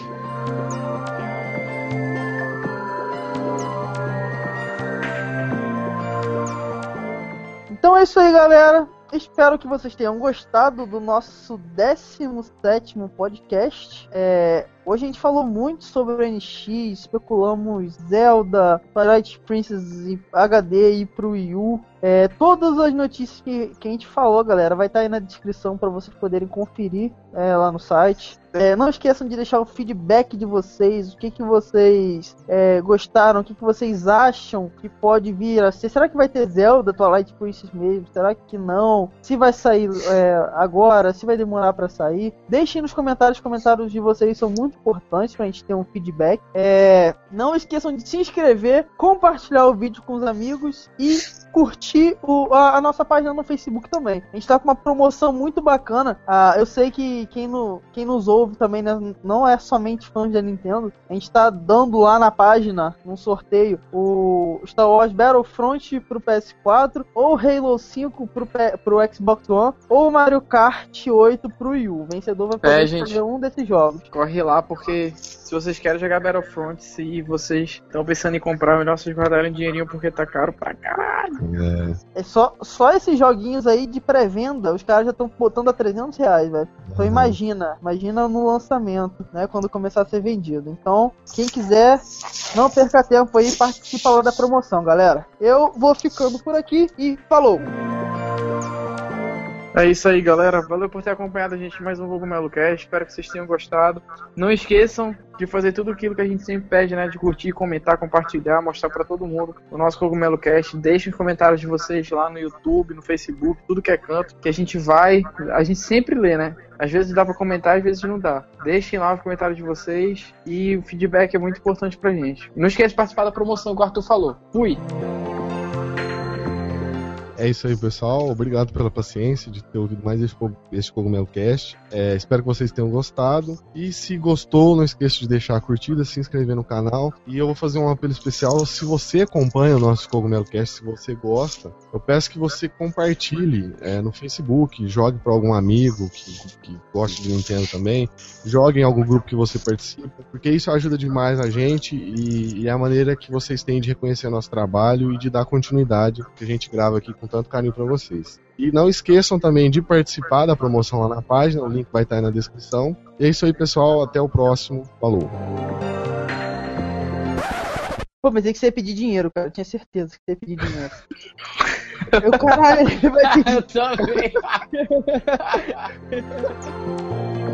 Então é isso aí, galera. Espero que vocês tenham gostado do nosso 17 podcast. É, Hoje a gente falou muito sobre NX, especulamos Zelda, Twilight Princess e HD e pro Wii U. É, todas as notícias que, que a gente falou, galera, vai estar tá aí na descrição para vocês poderem conferir é, lá no site. É, não esqueçam de deixar o feedback de vocês, o que, que vocês é, gostaram, o que, que vocês acham que pode vir a ser. Será que vai ter Zelda Twilight Princess mesmo? Será que não? Se vai sair é, agora, se vai demorar para sair? Deixem nos comentários, os comentários de vocês são muito importantes para a gente ter um feedback. É, não esqueçam de se inscrever, compartilhar o vídeo com os amigos e curtir o, a, a, nossa página no Facebook também. A gente está com uma promoção muito bacana. Ah, eu sei que quem, no, quem nos ouve também né, não é somente fã da Nintendo. A gente está dando lá na página, num sorteio, o Star Wars Battlefront pro PS4, ou Halo 5 pro, pro Xbox One, ou Mario Kart 8 pro Wii U. O vencedor vai poder é, gente, um desses jogos. Corre lá, porque se vocês querem jogar Battlefront, se vocês estão pensando em comprar, melhor vocês guardarem dinheirinho porque tá caro pra caralho. É. é só, só esses joguinhos aí de pré-venda, os caras já estão botando a 300 reais, velho. Então uhum. imagina, imagina no lançamento, né, quando começar a ser vendido. Então, quem quiser, não perca tempo aí, participa lá da promoção, galera. Eu vou ficando por aqui e falou! É isso aí, galera. Valeu por ter acompanhado a gente mais um Cogumelo Cast. Espero que vocês tenham gostado. Não esqueçam de fazer tudo aquilo que a gente sempre pede, né? De curtir, comentar, compartilhar, mostrar para todo mundo o nosso Cogumelo Cast. Deixem os comentários de vocês lá no YouTube, no Facebook, tudo que é canto, que a gente vai. A gente sempre lê, né? Às vezes dá para comentar, às vezes não dá. Deixem lá os comentários de vocês e o feedback é muito importante pra gente. E não esqueça de participar da promoção que o Arthur falou. Fui! É isso aí, pessoal. Obrigado pela paciência de ter ouvido mais este, Cogumelo Cast. É, espero que vocês tenham gostado. E se gostou, não esqueça de deixar a curtida, se inscrever no canal. E eu vou fazer um apelo especial. Se você acompanha o nosso Cogumelo Cast, se você gosta, eu peço que você compartilhe é, no Facebook, jogue para algum amigo que, que gosta de Nintendo também, jogue em algum grupo que você participa, porque isso ajuda demais a gente e, e é a maneira que vocês têm de reconhecer nosso trabalho e de dar continuidade que a gente grava aqui com tanto carinho para vocês. E não esqueçam também de participar da promoção lá na página, o link vai estar aí na descrição. E é isso aí, pessoal. Até o próximo. Falou! Pô, pensei que você ia pedir dinheiro, cara. Eu tinha certeza que você ia pedir dinheiro. Eu, caralho, ele vai pedir. [LAUGHS] Eu também. [LAUGHS]